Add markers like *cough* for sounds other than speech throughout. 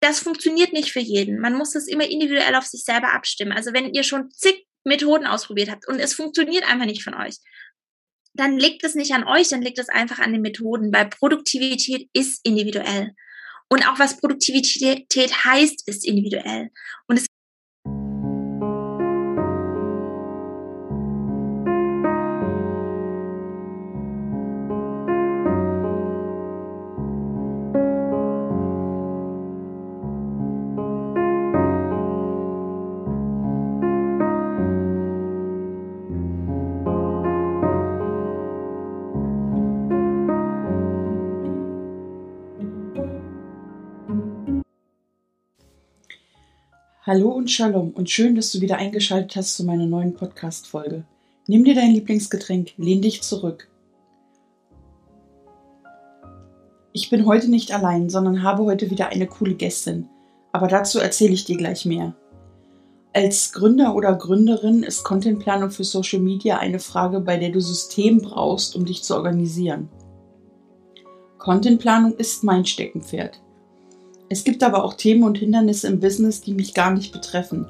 das funktioniert nicht für jeden. Man muss das immer individuell auf sich selber abstimmen. Also wenn ihr schon zig Methoden ausprobiert habt und es funktioniert einfach nicht von euch, dann liegt es nicht an euch, dann liegt es einfach an den Methoden, weil Produktivität ist individuell. Und auch was Produktivität heißt, ist individuell. Und es Hallo und Shalom und schön, dass du wieder eingeschaltet hast zu meiner neuen Podcast-Folge. Nimm dir dein Lieblingsgetränk, lehn dich zurück. Ich bin heute nicht allein, sondern habe heute wieder eine coole Gästin. Aber dazu erzähle ich dir gleich mehr. Als Gründer oder Gründerin ist Contentplanung für Social Media eine Frage, bei der du System brauchst, um dich zu organisieren. Contentplanung ist mein Steckenpferd. Es gibt aber auch Themen und Hindernisse im Business, die mich gar nicht betreffen.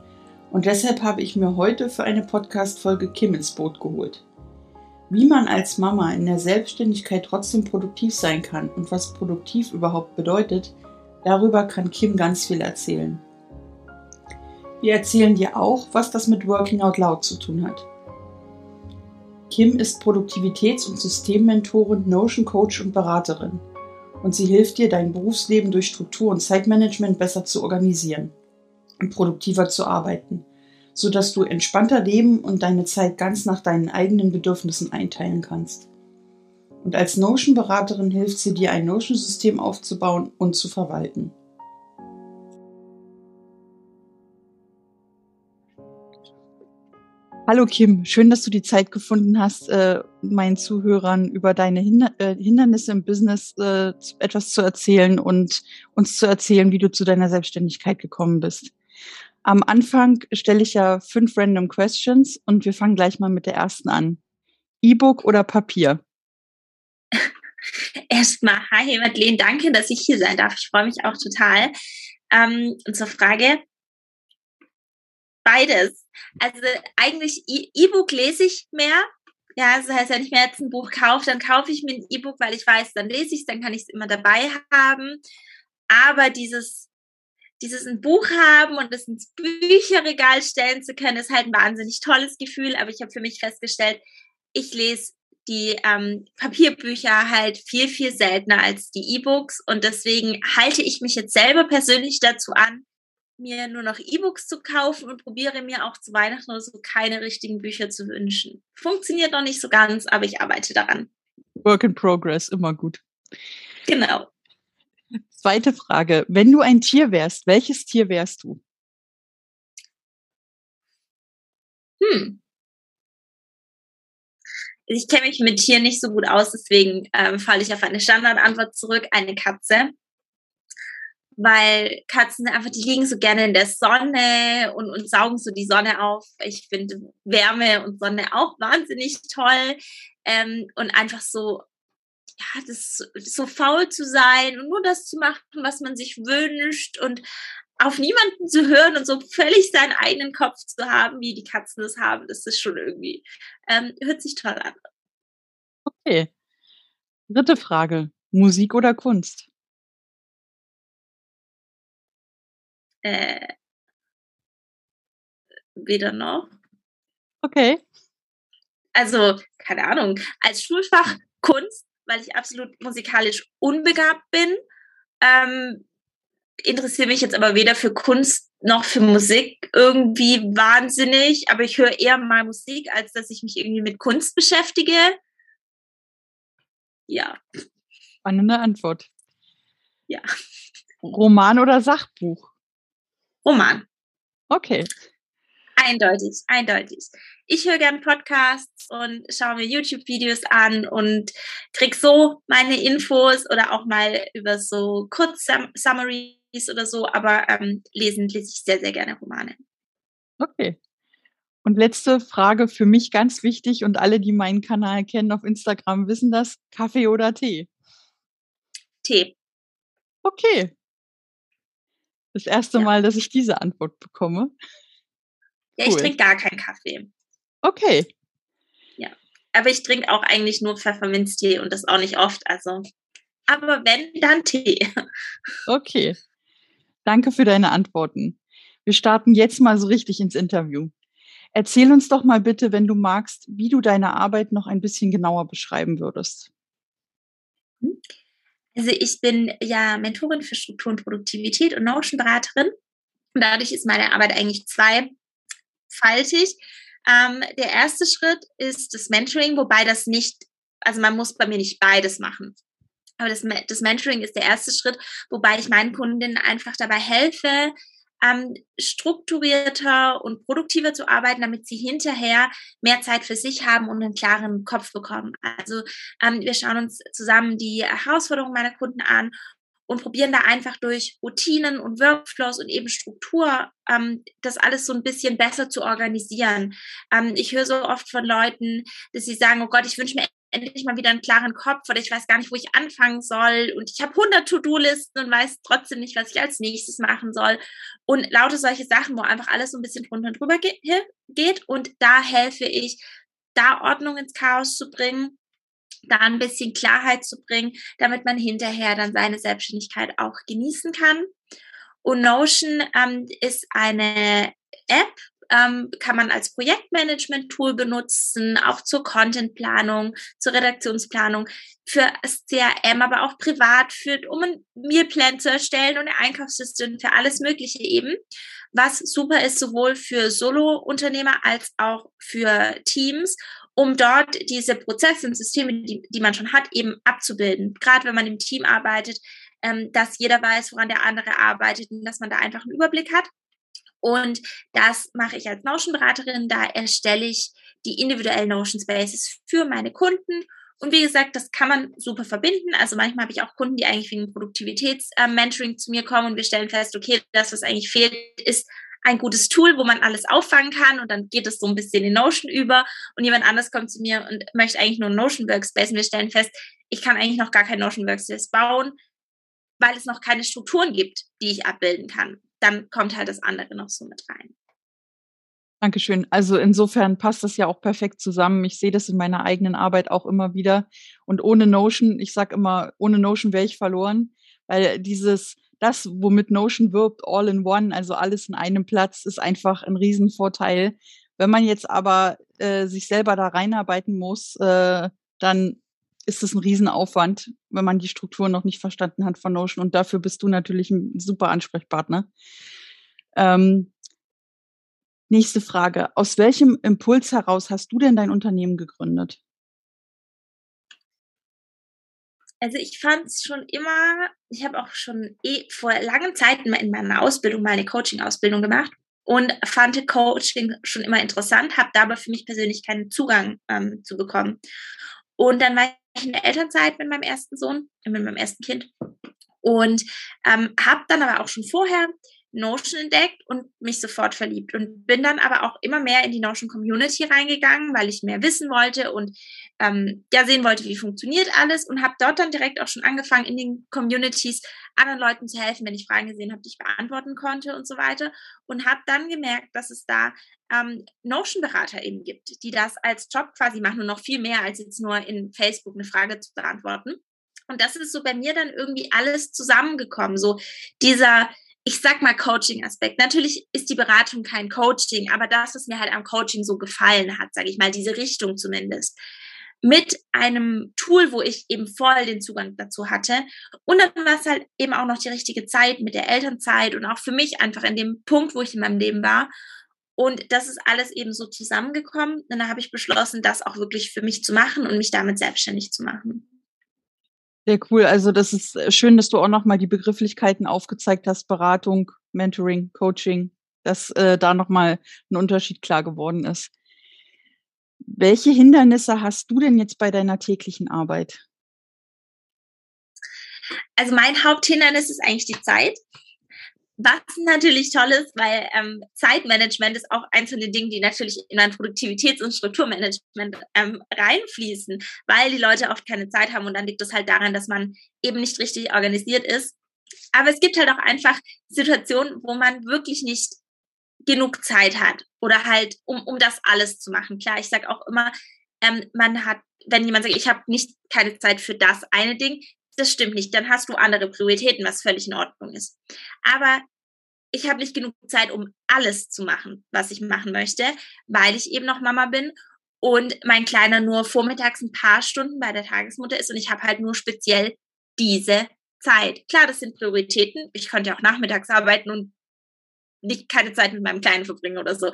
Und deshalb habe ich mir heute für eine Podcast-Folge Kim ins Boot geholt. Wie man als Mama in der Selbstständigkeit trotzdem produktiv sein kann und was produktiv überhaupt bedeutet, darüber kann Kim ganz viel erzählen. Wir erzählen dir auch, was das mit Working Out Loud zu tun hat. Kim ist Produktivitäts- und Systemmentorin, Notion Coach und Beraterin und sie hilft dir, dein Berufsleben durch Struktur und Zeitmanagement besser zu organisieren und produktiver zu arbeiten, sodass du entspannter leben und deine Zeit ganz nach deinen eigenen Bedürfnissen einteilen kannst. Und als Notion-Beraterin hilft sie dir, ein Notion-System aufzubauen und zu verwalten. Hallo Kim, schön, dass du die Zeit gefunden hast, äh, meinen Zuhörern über deine Hinder äh, Hindernisse im Business äh, etwas zu erzählen und uns zu erzählen, wie du zu deiner Selbstständigkeit gekommen bist. Am Anfang stelle ich ja fünf random questions und wir fangen gleich mal mit der ersten an. E-Book oder Papier? *laughs* Erstmal, hi Madeleine, danke, dass ich hier sein darf. Ich freue mich auch total. Ähm, zur Frage, beides. Also eigentlich E-Book lese ich mehr. Ja, das heißt, wenn ich mir jetzt ein Buch kaufe, dann kaufe ich mir ein E-Book, weil ich weiß, dann lese ich es, dann kann ich es immer dabei haben. Aber dieses, dieses ein Buch haben und es ins Bücherregal stellen zu können, ist halt ein wahnsinnig tolles Gefühl. Aber ich habe für mich festgestellt, ich lese die ähm, Papierbücher halt viel, viel seltener als die E-Books. Und deswegen halte ich mich jetzt selber persönlich dazu an, mir nur noch E-Books zu kaufen und probiere mir auch zu Weihnachten oder so keine richtigen Bücher zu wünschen. Funktioniert noch nicht so ganz, aber ich arbeite daran. Work in progress, immer gut. Genau. Zweite Frage. Wenn du ein Tier wärst, welches Tier wärst du? Hm. Ich kenne mich mit Tieren nicht so gut aus, deswegen ähm, falle ich auf eine Standardantwort zurück, eine Katze weil Katzen einfach, die liegen so gerne in der Sonne und, und saugen so die Sonne auf. Ich finde Wärme und Sonne auch wahnsinnig toll. Ähm, und einfach so, ja, das so faul zu sein und nur das zu machen, was man sich wünscht und auf niemanden zu hören und so völlig seinen eigenen Kopf zu haben, wie die Katzen das haben, das ist schon irgendwie, ähm, hört sich toll an. Okay. Dritte Frage. Musik oder Kunst? Äh, weder noch. Okay. Also, keine Ahnung, als Schulfach Kunst, weil ich absolut musikalisch unbegabt bin, ähm, interessiere mich jetzt aber weder für Kunst noch für Musik irgendwie wahnsinnig, aber ich höre eher mal Musik, als dass ich mich irgendwie mit Kunst beschäftige. Ja. Spannende Antwort. Ja. Roman oder Sachbuch? Roman. Okay. Eindeutig, eindeutig. Ich höre gern Podcasts und schaue mir YouTube-Videos an und krieg so meine Infos oder auch mal über so Kurz-Summaries oder so, aber ähm, lesen lese ich sehr, sehr gerne Romane. Okay. Und letzte Frage für mich ganz wichtig und alle, die meinen Kanal kennen auf Instagram, wissen das. Kaffee oder Tee? Tee. Okay. Das erste ja. Mal, dass ich diese Antwort bekomme. Ja, cool. ich trinke gar keinen Kaffee. Okay. Ja. Aber ich trinke auch eigentlich nur Pfefferminztee und das auch nicht oft. Also, aber wenn, dann Tee. Okay. Danke für deine Antworten. Wir starten jetzt mal so richtig ins Interview. Erzähl uns doch mal bitte, wenn du magst, wie du deine Arbeit noch ein bisschen genauer beschreiben würdest. Also ich bin ja Mentorin für Struktur und Produktivität und Notion-Beraterin. Dadurch ist meine Arbeit eigentlich zweifaltig. Ähm, der erste Schritt ist das Mentoring, wobei das nicht, also man muss bei mir nicht beides machen. Aber das, das Mentoring ist der erste Schritt, wobei ich meinen Kundinnen einfach dabei helfe, ähm, strukturierter und produktiver zu arbeiten, damit sie hinterher mehr Zeit für sich haben und einen klaren Kopf bekommen. Also ähm, wir schauen uns zusammen die Herausforderungen meiner Kunden an und probieren da einfach durch Routinen und Workflows und eben Struktur ähm, das alles so ein bisschen besser zu organisieren. Ähm, ich höre so oft von Leuten, dass sie sagen, oh Gott, ich wünsche mir endlich mal wieder einen klaren Kopf oder ich weiß gar nicht, wo ich anfangen soll. Und ich habe 100 To-Do-Listen und weiß trotzdem nicht, was ich als nächstes machen soll. Und lauter solche Sachen, wo einfach alles so ein bisschen drunter und drüber geht. Und da helfe ich, da Ordnung ins Chaos zu bringen, da ein bisschen Klarheit zu bringen, damit man hinterher dann seine Selbstständigkeit auch genießen kann. Und Notion ähm, ist eine App, ähm, kann man als Projektmanagement-Tool benutzen, auch zur Contentplanung, zur Redaktionsplanung, für CRM, aber auch privat, für, um einen Mealplan zu erstellen und ein Einkaufssystem für alles Mögliche eben. Was super ist, sowohl für Solo-Unternehmer als auch für Teams, um dort diese Prozesse und Systeme, die, die man schon hat, eben abzubilden. Gerade wenn man im Team arbeitet, ähm, dass jeder weiß, woran der andere arbeitet und dass man da einfach einen Überblick hat. Und das mache ich als Notion-Beraterin. Da erstelle ich die individuellen Notion Spaces für meine Kunden. Und wie gesagt, das kann man super verbinden. Also manchmal habe ich auch Kunden, die eigentlich wegen Produktivitäts-Mentoring zu mir kommen und wir stellen fest, okay, das, was eigentlich fehlt, ist ein gutes Tool, wo man alles auffangen kann und dann geht es so ein bisschen in Notion über und jemand anders kommt zu mir und möchte eigentlich nur Notion Workspace und wir stellen fest, ich kann eigentlich noch gar kein Notion Workspace bauen, weil es noch keine Strukturen gibt, die ich abbilden kann dann kommt halt das andere noch so mit rein. Dankeschön. Also insofern passt das ja auch perfekt zusammen. Ich sehe das in meiner eigenen Arbeit auch immer wieder. Und ohne Notion, ich sage immer, ohne Notion wäre ich verloren, weil dieses, das, womit Notion wirbt, all in one, also alles in einem Platz, ist einfach ein Riesenvorteil. Wenn man jetzt aber äh, sich selber da reinarbeiten muss, äh, dann ist es ein Riesenaufwand, wenn man die Struktur noch nicht verstanden hat von Notion. Und dafür bist du natürlich ein super Ansprechpartner. Ähm, nächste Frage. Aus welchem Impuls heraus hast du denn dein Unternehmen gegründet? Also ich fand es schon immer, ich habe auch schon eh vor langen Zeiten in meiner Ausbildung mal eine Coaching-Ausbildung gemacht und fand Coaching schon immer interessant, habe da aber für mich persönlich keinen Zugang ähm, zu bekommen. Und dann war in der Elternzeit mit meinem ersten Sohn, äh, mit meinem ersten Kind. Und ähm, habe dann aber auch schon vorher Notion entdeckt und mich sofort verliebt und bin dann aber auch immer mehr in die Notion Community reingegangen, weil ich mehr wissen wollte und ähm, ja sehen wollte, wie funktioniert alles und habe dort dann direkt auch schon angefangen, in den Communities anderen Leuten zu helfen, wenn ich Fragen gesehen habe, die ich beantworten konnte und so weiter und habe dann gemerkt, dass es da ähm, Notion-Berater eben gibt, die das als Job quasi machen und noch viel mehr als jetzt nur in Facebook eine Frage zu beantworten. Und das ist so bei mir dann irgendwie alles zusammengekommen. So dieser ich sag mal Coaching-Aspekt. Natürlich ist die Beratung kein Coaching, aber das, was mir halt am Coaching so gefallen hat, sage ich mal, diese Richtung zumindest, mit einem Tool, wo ich eben voll den Zugang dazu hatte. Und dann war es halt eben auch noch die richtige Zeit mit der Elternzeit und auch für mich einfach in dem Punkt, wo ich in meinem Leben war. Und das ist alles eben so zusammengekommen. Und dann habe ich beschlossen, das auch wirklich für mich zu machen und mich damit selbstständig zu machen. Sehr cool. Also das ist äh, schön, dass du auch nochmal die Begrifflichkeiten aufgezeigt hast, Beratung, Mentoring, Coaching, dass äh, da nochmal ein Unterschied klar geworden ist. Welche Hindernisse hast du denn jetzt bei deiner täglichen Arbeit? Also mein Haupthindernis ist eigentlich die Zeit. Was natürlich toll ist, weil ähm, Zeitmanagement ist auch eins von den Dingen, die natürlich in ein Produktivitäts- und Strukturmanagement ähm, reinfließen, weil die Leute oft keine Zeit haben und dann liegt es halt daran, dass man eben nicht richtig organisiert ist aber es gibt halt auch einfach Situationen, wo man wirklich nicht genug Zeit hat oder halt, um, um das alles zu machen. Klar, ich sage auch immer, ähm, man hat, wenn jemand sagt, ich habe nicht keine Zeit für das eine Ding, das stimmt nicht. Dann hast du andere Prioritäten, was völlig in Ordnung ist. Aber ich habe nicht genug Zeit, um alles zu machen, was ich machen möchte, weil ich eben noch Mama bin und mein Kleiner nur vormittags ein paar Stunden bei der Tagesmutter ist und ich habe halt nur speziell diese Zeit. Klar, das sind Prioritäten. Ich könnte auch nachmittags arbeiten und nicht keine Zeit mit meinem Kleinen verbringen oder so.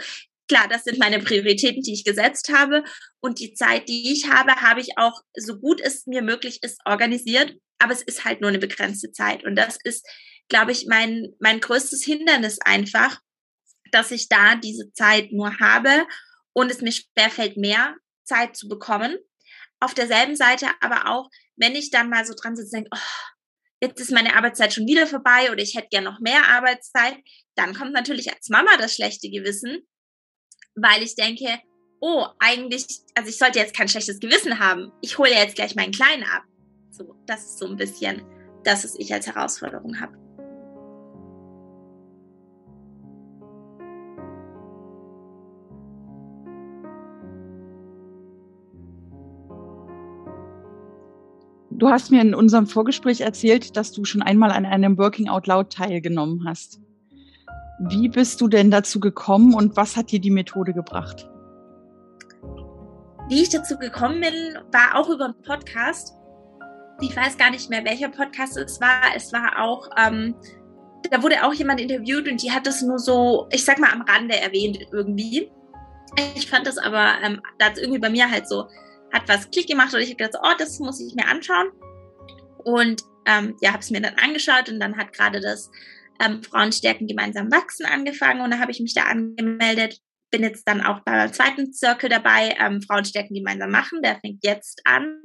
Klar, das sind meine Prioritäten, die ich gesetzt habe. Und die Zeit, die ich habe, habe ich auch, so gut es mir möglich ist, organisiert. Aber es ist halt nur eine begrenzte Zeit. Und das ist, glaube ich, mein, mein größtes Hindernis einfach, dass ich da diese Zeit nur habe und es mir schwerfällt, mehr Zeit zu bekommen. Auf derselben Seite aber auch, wenn ich dann mal so dran sitze, denke, oh, jetzt ist meine Arbeitszeit schon wieder vorbei oder ich hätte gern noch mehr Arbeitszeit, dann kommt natürlich als Mama das schlechte Gewissen, weil ich denke, oh, eigentlich, also ich sollte jetzt kein schlechtes Gewissen haben. Ich hole jetzt gleich meinen Kleinen ab. So, das ist so ein bisschen das, was ich als Herausforderung habe. Du hast mir in unserem Vorgespräch erzählt, dass du schon einmal an einem Working Out Loud teilgenommen hast. Wie bist du denn dazu gekommen und was hat dir die Methode gebracht? Wie ich dazu gekommen bin, war auch über einen Podcast. Ich weiß gar nicht mehr, welcher Podcast es war. Es war auch, ähm, da wurde auch jemand interviewt und die hat das nur so, ich sag mal, am Rande erwähnt irgendwie. Ich fand das aber, ähm, da hat irgendwie bei mir halt so, hat was Klick gemacht und ich habe gedacht, oh, das muss ich mir anschauen. Und ähm, ja, habe es mir dann angeschaut und dann hat gerade das ähm, Frauenstärken gemeinsam wachsen angefangen und da habe ich mich da angemeldet. Bin jetzt dann auch beim zweiten Circle dabei, ähm, Frauenstärken gemeinsam machen. Der fängt jetzt an.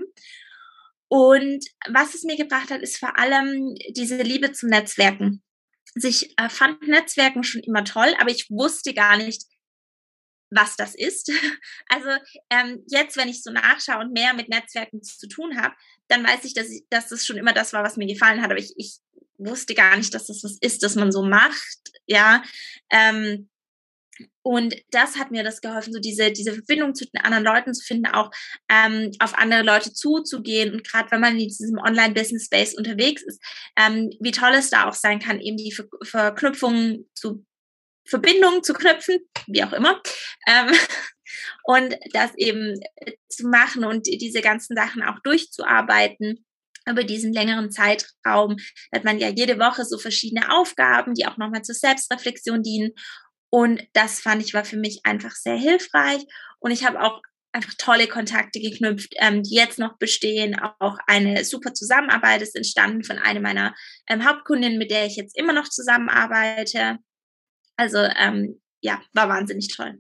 Und was es mir gebracht hat, ist vor allem diese Liebe zum Netzwerken. Also ich äh, fand Netzwerken schon immer toll, aber ich wusste gar nicht, was das ist. *laughs* Also ähm, jetzt, wenn ich so nachschaue und mehr mit Netzwerken zu tun habe, dann weiß ich dass, ich, dass das schon immer das war, was mir gefallen hat. Aber ich, ich wusste gar nicht, dass das was ist, dass man so macht. Ja. Ähm, und das hat mir das geholfen, so diese, diese Verbindung zu den anderen Leuten zu finden, auch ähm, auf andere Leute zuzugehen. Und gerade wenn man in diesem Online-Business-Space unterwegs ist, ähm, wie toll es da auch sein kann, eben die Ver Verknüpfungen zu Verbindungen zu knüpfen, wie auch immer. Ähm, *laughs* und das eben zu machen und diese ganzen Sachen auch durchzuarbeiten über diesen längeren Zeitraum hat man ja jede Woche so verschiedene Aufgaben, die auch nochmal zur Selbstreflexion dienen. Und das fand ich war für mich einfach sehr hilfreich. Und ich habe auch einfach tolle Kontakte geknüpft, ähm, die jetzt noch bestehen. Auch eine super Zusammenarbeit ist entstanden von einer meiner ähm, Hauptkundinnen, mit der ich jetzt immer noch zusammenarbeite. Also ähm, ja, war wahnsinnig toll.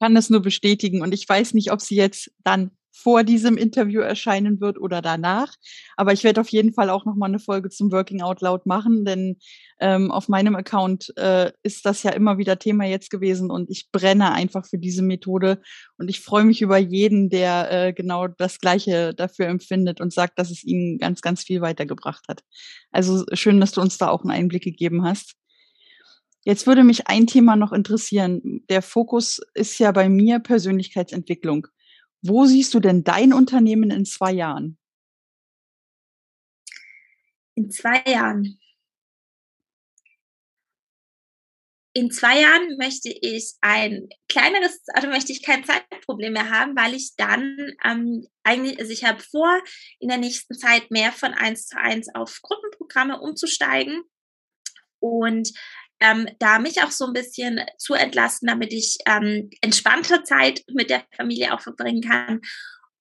Kann das nur bestätigen und ich weiß nicht, ob sie jetzt dann vor diesem Interview erscheinen wird oder danach. Aber ich werde auf jeden Fall auch nochmal eine Folge zum Working Out Loud machen, denn ähm, auf meinem Account äh, ist das ja immer wieder Thema jetzt gewesen und ich brenne einfach für diese Methode und ich freue mich über jeden, der äh, genau das Gleiche dafür empfindet und sagt, dass es ihnen ganz, ganz viel weitergebracht hat. Also schön, dass du uns da auch einen Einblick gegeben hast. Jetzt würde mich ein Thema noch interessieren. Der Fokus ist ja bei mir Persönlichkeitsentwicklung. Wo siehst du denn dein Unternehmen in zwei Jahren? In zwei Jahren. In zwei Jahren möchte ich ein kleineres, also möchte ich kein Zeitproblem mehr haben, weil ich dann ähm, eigentlich, also ich habe vor, in der nächsten Zeit mehr von eins zu eins auf Gruppenprogramme umzusteigen und ähm, da mich auch so ein bisschen zu entlasten, damit ich ähm, entspannter Zeit mit der Familie auch verbringen kann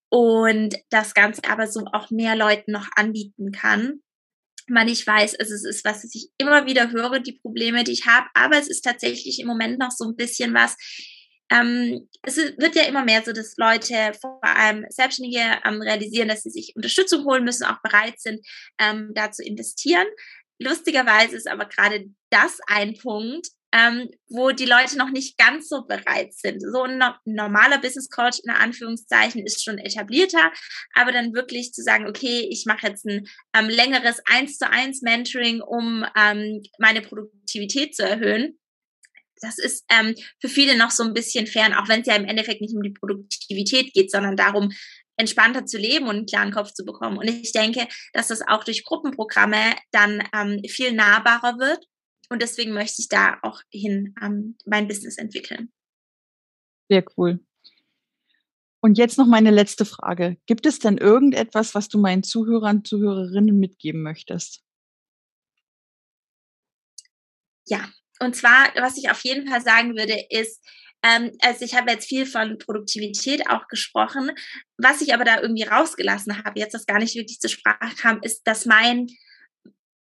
und das Ganze aber so auch mehr Leuten noch anbieten kann. Weil ich weiß, es ist was ich immer wieder höre, die Probleme, die ich habe, aber es ist tatsächlich im Moment noch so ein bisschen was, ähm, es wird ja immer mehr so, dass Leute, vor allem Selbstständige, ähm, realisieren, dass sie sich Unterstützung holen müssen, auch bereit sind, ähm, da zu investieren. Lustigerweise ist aber gerade das ein Punkt, ähm, wo die Leute noch nicht ganz so bereit sind. So ein no normaler Business Coach in Anführungszeichen ist schon etablierter, aber dann wirklich zu sagen, okay, ich mache jetzt ein ähm, längeres eins zu eins Mentoring, um ähm, meine Produktivität zu erhöhen. Das ist ähm, für viele noch so ein bisschen fern, auch wenn es ja im Endeffekt nicht um die Produktivität geht, sondern darum, entspannter zu leben und einen klaren Kopf zu bekommen. Und ich denke, dass das auch durch Gruppenprogramme dann ähm, viel nahbarer wird und deswegen möchte ich da auch hin ähm, mein Business entwickeln. Sehr cool. Und jetzt noch meine letzte Frage. Gibt es denn irgendetwas, was du meinen Zuhörern, Zuhörerinnen mitgeben möchtest? Ja, und zwar, was ich auf jeden Fall sagen würde, ist, ähm, also ich habe jetzt viel von Produktivität auch gesprochen. Was ich aber da irgendwie rausgelassen habe, jetzt das gar nicht wirklich zur Sprache kam, ist, dass mein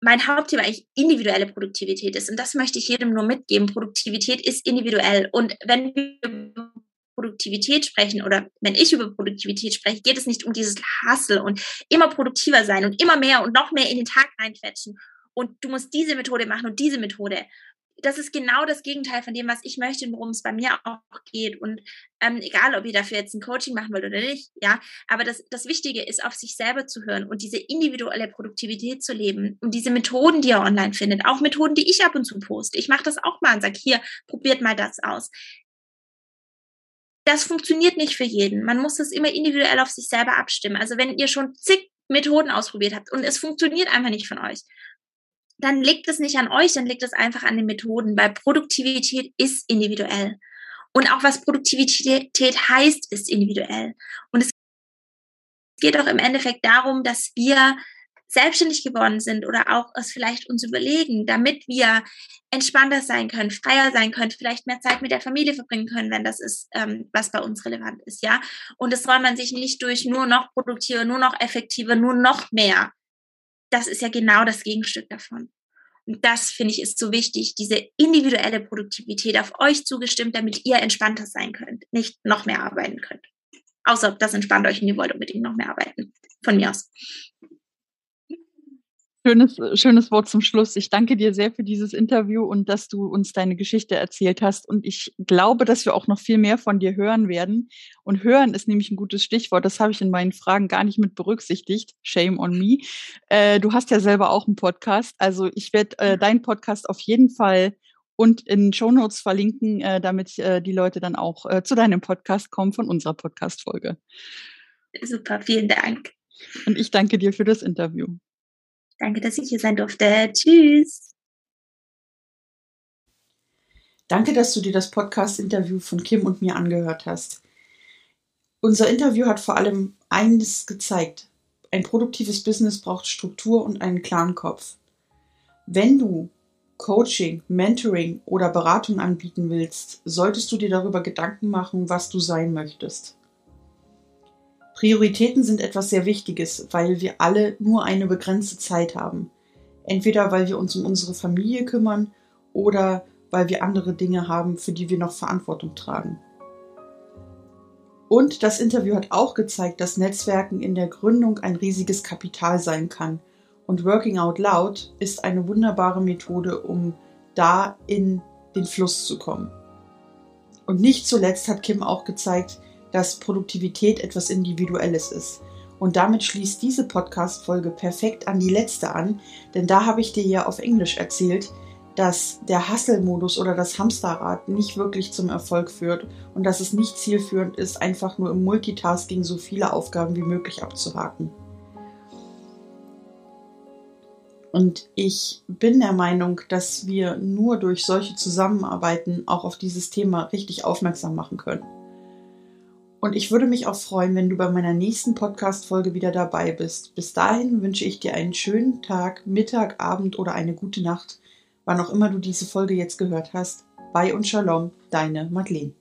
mein Hauptthema eigentlich individuelle Produktivität ist. Und das möchte ich jedem nur mitgeben. Produktivität ist individuell. Und wenn wir über Produktivität sprechen oder wenn ich über Produktivität spreche, geht es nicht um dieses Hustle und immer produktiver sein und immer mehr und noch mehr in den Tag reinquetschen. Und du musst diese Methode machen und diese Methode das ist genau das Gegenteil von dem, was ich möchte und worum es bei mir auch geht. Und ähm, egal, ob ihr dafür jetzt ein Coaching machen wollt oder nicht, ja, aber das, das Wichtige ist, auf sich selber zu hören und diese individuelle Produktivität zu leben und diese Methoden, die ihr online findet, auch Methoden, die ich ab und zu poste. Ich mache das auch mal und sage, hier, probiert mal das aus. Das funktioniert nicht für jeden. Man muss das immer individuell auf sich selber abstimmen. Also wenn ihr schon zig Methoden ausprobiert habt und es funktioniert einfach nicht von euch, dann liegt es nicht an euch, dann liegt es einfach an den Methoden, weil Produktivität ist individuell. Und auch was Produktivität heißt, ist individuell. Und es geht auch im Endeffekt darum, dass wir selbstständig geworden sind oder auch es vielleicht uns überlegen, damit wir entspannter sein können, freier sein können, vielleicht mehr Zeit mit der Familie verbringen können, wenn das ist, ähm, was bei uns relevant ist, ja. Und das soll man sich nicht durch nur noch produktiver, nur noch effektiver, nur noch mehr das ist ja genau das Gegenstück davon. Und das finde ich ist so wichtig, diese individuelle Produktivität auf euch zugestimmt, damit ihr entspannter sein könnt, nicht noch mehr arbeiten könnt. Außer das entspannt euch und ihr wollt unbedingt noch mehr arbeiten. Von mir aus. Schönes, schönes Wort zum Schluss. Ich danke dir sehr für dieses Interview und dass du uns deine Geschichte erzählt hast. Und ich glaube, dass wir auch noch viel mehr von dir hören werden. Und hören ist nämlich ein gutes Stichwort. Das habe ich in meinen Fragen gar nicht mit berücksichtigt. Shame on me. Äh, du hast ja selber auch einen Podcast. Also ich werde äh, deinen Podcast auf jeden Fall und in Show Notes verlinken, äh, damit äh, die Leute dann auch äh, zu deinem Podcast kommen von unserer Podcast-Folge. Super, vielen Dank. Und ich danke dir für das Interview. Danke, dass ich hier sein durfte. Tschüss. Danke, dass du dir das Podcast-Interview von Kim und mir angehört hast. Unser Interview hat vor allem eines gezeigt. Ein produktives Business braucht Struktur und einen klaren Kopf. Wenn du Coaching, Mentoring oder Beratung anbieten willst, solltest du dir darüber Gedanken machen, was du sein möchtest. Prioritäten sind etwas sehr Wichtiges, weil wir alle nur eine begrenzte Zeit haben. Entweder weil wir uns um unsere Familie kümmern oder weil wir andere Dinge haben, für die wir noch Verantwortung tragen. Und das Interview hat auch gezeigt, dass Netzwerken in der Gründung ein riesiges Kapital sein kann. Und Working Out Loud ist eine wunderbare Methode, um da in den Fluss zu kommen. Und nicht zuletzt hat Kim auch gezeigt, dass Produktivität etwas Individuelles ist. Und damit schließt diese Podcast-Folge perfekt an die letzte an, denn da habe ich dir ja auf Englisch erzählt, dass der Hustle-Modus oder das Hamsterrad nicht wirklich zum Erfolg führt und dass es nicht zielführend ist, einfach nur im Multitasking so viele Aufgaben wie möglich abzuhaken. Und ich bin der Meinung, dass wir nur durch solche Zusammenarbeiten auch auf dieses Thema richtig aufmerksam machen können. Und ich würde mich auch freuen, wenn du bei meiner nächsten Podcast-Folge wieder dabei bist. Bis dahin wünsche ich dir einen schönen Tag, Mittag, Abend oder eine gute Nacht, wann auch immer du diese Folge jetzt gehört hast. Bye und Shalom, deine Madeleine.